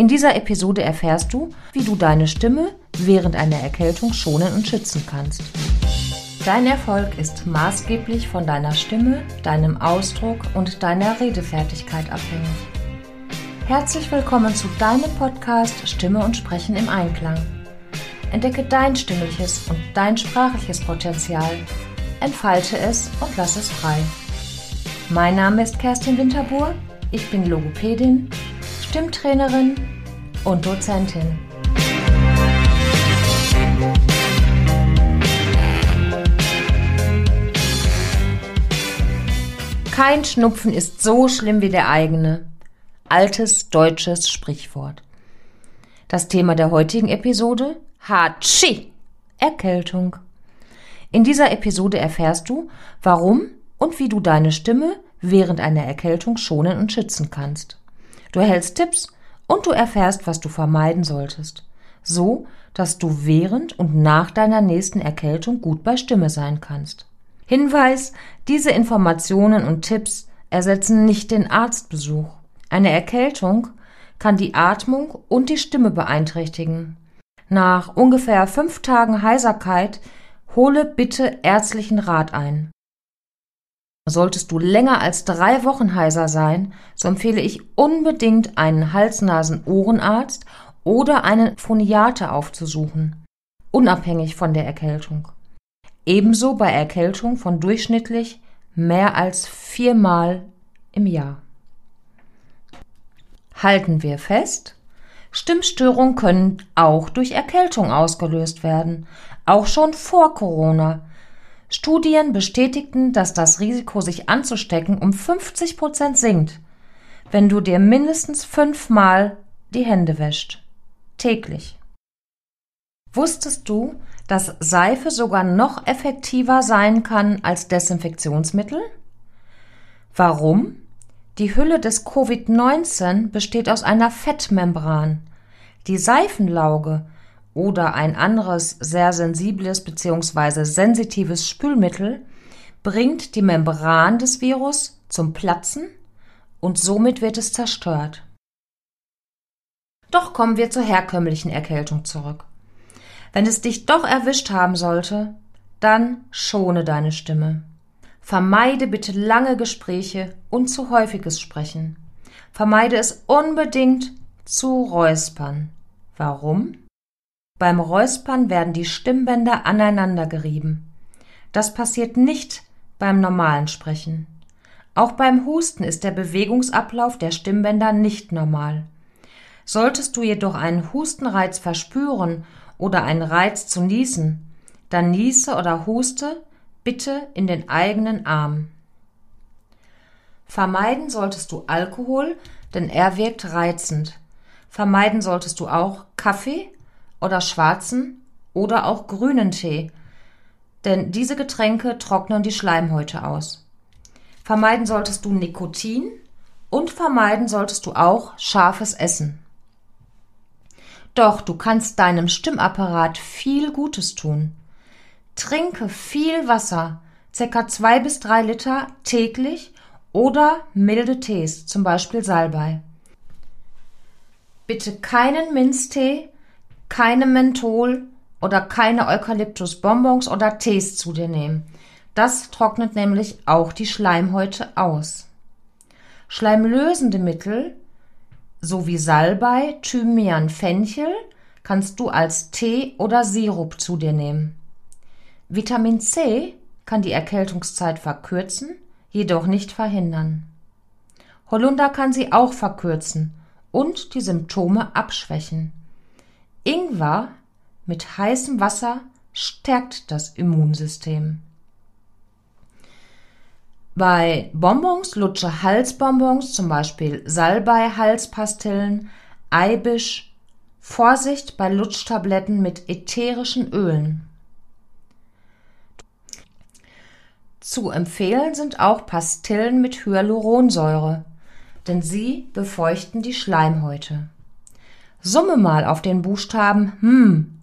In dieser Episode erfährst du, wie du deine Stimme während einer Erkältung schonen und schützen kannst. Dein Erfolg ist maßgeblich von deiner Stimme, deinem Ausdruck und deiner Redefertigkeit abhängig. Herzlich willkommen zu deinem Podcast Stimme und Sprechen im Einklang. Entdecke dein stimmliches und dein sprachliches Potenzial, entfalte es und lass es frei. Mein Name ist Kerstin Winterbuhr, ich bin Logopädin, Stimmtrainerin und Dozentin. Kein Schnupfen ist so schlimm wie der eigene. Altes deutsches Sprichwort. Das Thema der heutigen Episode? Hatschi! Erkältung. In dieser Episode erfährst du, warum und wie du deine Stimme während einer Erkältung schonen und schützen kannst. Du erhältst Tipps und du erfährst, was du vermeiden solltest. So, dass du während und nach deiner nächsten Erkältung gut bei Stimme sein kannst. Hinweis, diese Informationen und Tipps ersetzen nicht den Arztbesuch. Eine Erkältung kann die Atmung und die Stimme beeinträchtigen. Nach ungefähr fünf Tagen Heiserkeit hole bitte ärztlichen Rat ein. Solltest du länger als drei Wochen heiser sein, so empfehle ich unbedingt einen Hals-Nasen-Ohrenarzt oder einen Phoniater aufzusuchen, unabhängig von der Erkältung. Ebenso bei Erkältung von durchschnittlich mehr als viermal im Jahr. Halten wir fest, Stimmstörungen können auch durch Erkältung ausgelöst werden, auch schon vor Corona. Studien bestätigten, dass das Risiko, sich anzustecken, um 50 Prozent sinkt, wenn du dir mindestens fünfmal die Hände wäscht. Täglich. Wusstest du, dass Seife sogar noch effektiver sein kann als Desinfektionsmittel? Warum? Die Hülle des Covid-19 besteht aus einer Fettmembran. Die Seifenlauge oder ein anderes sehr sensibles bzw. sensitives Spülmittel bringt die Membran des Virus zum Platzen und somit wird es zerstört. Doch kommen wir zur herkömmlichen Erkältung zurück. Wenn es dich doch erwischt haben sollte, dann schone deine Stimme. Vermeide bitte lange Gespräche und zu häufiges Sprechen. Vermeide es unbedingt zu räuspern. Warum? Beim Räuspern werden die Stimmbänder aneinander gerieben. Das passiert nicht beim normalen Sprechen. Auch beim Husten ist der Bewegungsablauf der Stimmbänder nicht normal. Solltest du jedoch einen Hustenreiz verspüren oder einen Reiz zu niesen, dann niese oder huste bitte in den eigenen Arm. Vermeiden solltest du Alkohol, denn er wirkt reizend. Vermeiden solltest du auch Kaffee oder schwarzen oder auch grünen Tee, denn diese Getränke trocknen die Schleimhäute aus. Vermeiden solltest du Nikotin und vermeiden solltest du auch scharfes Essen. Doch du kannst deinem Stimmapparat viel Gutes tun. Trinke viel Wasser, circa zwei bis drei Liter täglich oder milde Tees, zum Beispiel Salbei. Bitte keinen Minztee, keine Menthol oder keine Eukalyptusbonbons oder Tees zu dir nehmen. Das trocknet nämlich auch die Schleimhäute aus. Schleimlösende Mittel sowie Salbei, Thymian, Fenchel kannst du als Tee oder Sirup zu dir nehmen. Vitamin C kann die Erkältungszeit verkürzen, jedoch nicht verhindern. Holunder kann sie auch verkürzen und die Symptome abschwächen. Ingwer mit heißem Wasser stärkt das Immunsystem. Bei Bonbons lutsche Halsbonbons, zum Beispiel Salbei-Halspastillen, Eibisch. Vorsicht bei Lutschtabletten mit ätherischen Ölen. Zu empfehlen sind auch Pastillen mit Hyaluronsäure, denn sie befeuchten die Schleimhäute. Summe mal auf den Buchstaben hm,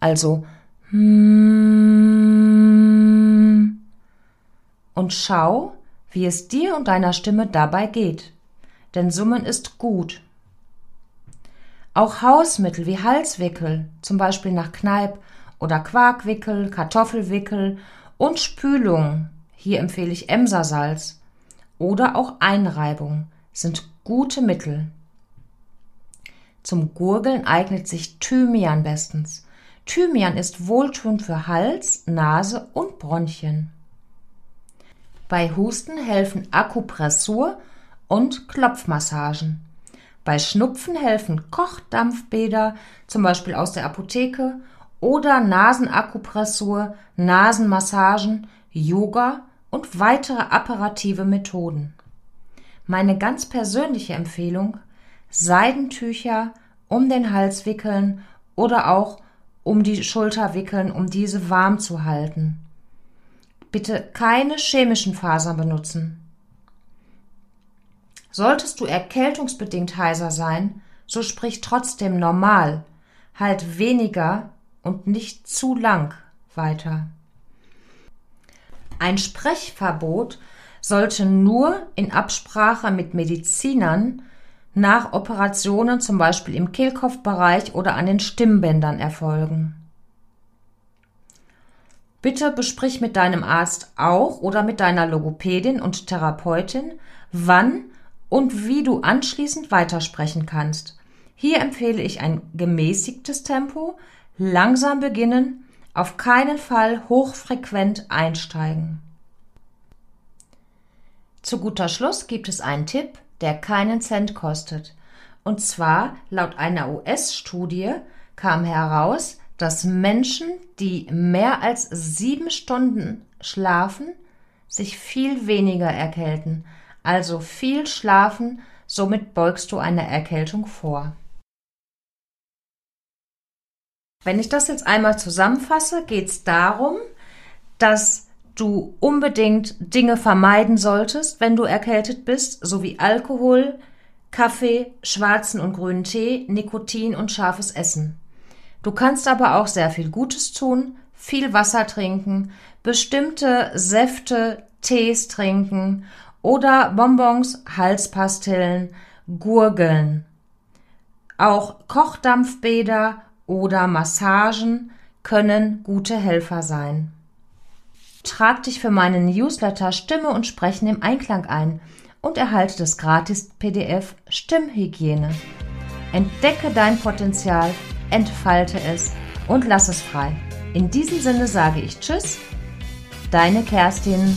also hm, und schau, wie es dir und deiner Stimme dabei geht, denn Summen ist gut. Auch Hausmittel wie Halswickel, zum Beispiel nach Kneipp oder Quarkwickel, Kartoffelwickel und Spülung, hier empfehle ich Emsersalz, oder auch Einreibung sind gute Mittel. Zum Gurgeln eignet sich Thymian bestens. Thymian ist wohltuend für Hals, Nase und Bronchien. Bei Husten helfen Akupressur und Klopfmassagen. Bei Schnupfen helfen Kochdampfbäder, zum Beispiel aus der Apotheke, oder Nasenakupressur, Nasenmassagen, Yoga und weitere apparative Methoden. Meine ganz persönliche Empfehlung Seidentücher um den Hals wickeln oder auch um die Schulter wickeln, um diese warm zu halten. Bitte keine chemischen Fasern benutzen. Solltest du erkältungsbedingt heiser sein, so sprich trotzdem normal, halt weniger und nicht zu lang weiter. Ein Sprechverbot sollte nur in Absprache mit Medizinern nach Operationen zum Beispiel im Kehlkopfbereich oder an den Stimmbändern erfolgen. Bitte besprich mit deinem Arzt auch oder mit deiner Logopädin und Therapeutin, wann und wie du anschließend weitersprechen kannst. Hier empfehle ich ein gemäßigtes Tempo, langsam beginnen, auf keinen Fall hochfrequent einsteigen. Zu guter Schluss gibt es einen Tipp, der keinen Cent kostet. Und zwar, laut einer US-Studie kam heraus, dass Menschen, die mehr als sieben Stunden schlafen, sich viel weniger erkälten. Also viel schlafen, somit beugst du einer Erkältung vor. Wenn ich das jetzt einmal zusammenfasse, geht es darum, dass du unbedingt Dinge vermeiden solltest, wenn du erkältet bist, sowie Alkohol, Kaffee, schwarzen und grünen Tee, Nikotin und scharfes Essen. Du kannst aber auch sehr viel Gutes tun, viel Wasser trinken, bestimmte Säfte, Tees trinken oder Bonbons, Halspastillen, Gurgeln. Auch Kochdampfbäder oder Massagen können gute Helfer sein. Trag dich für meinen Newsletter Stimme und Sprechen im Einklang ein und erhalte das gratis PDF Stimmhygiene. Entdecke dein Potenzial, entfalte es und lass es frei. In diesem Sinne sage ich Tschüss, deine Kerstin.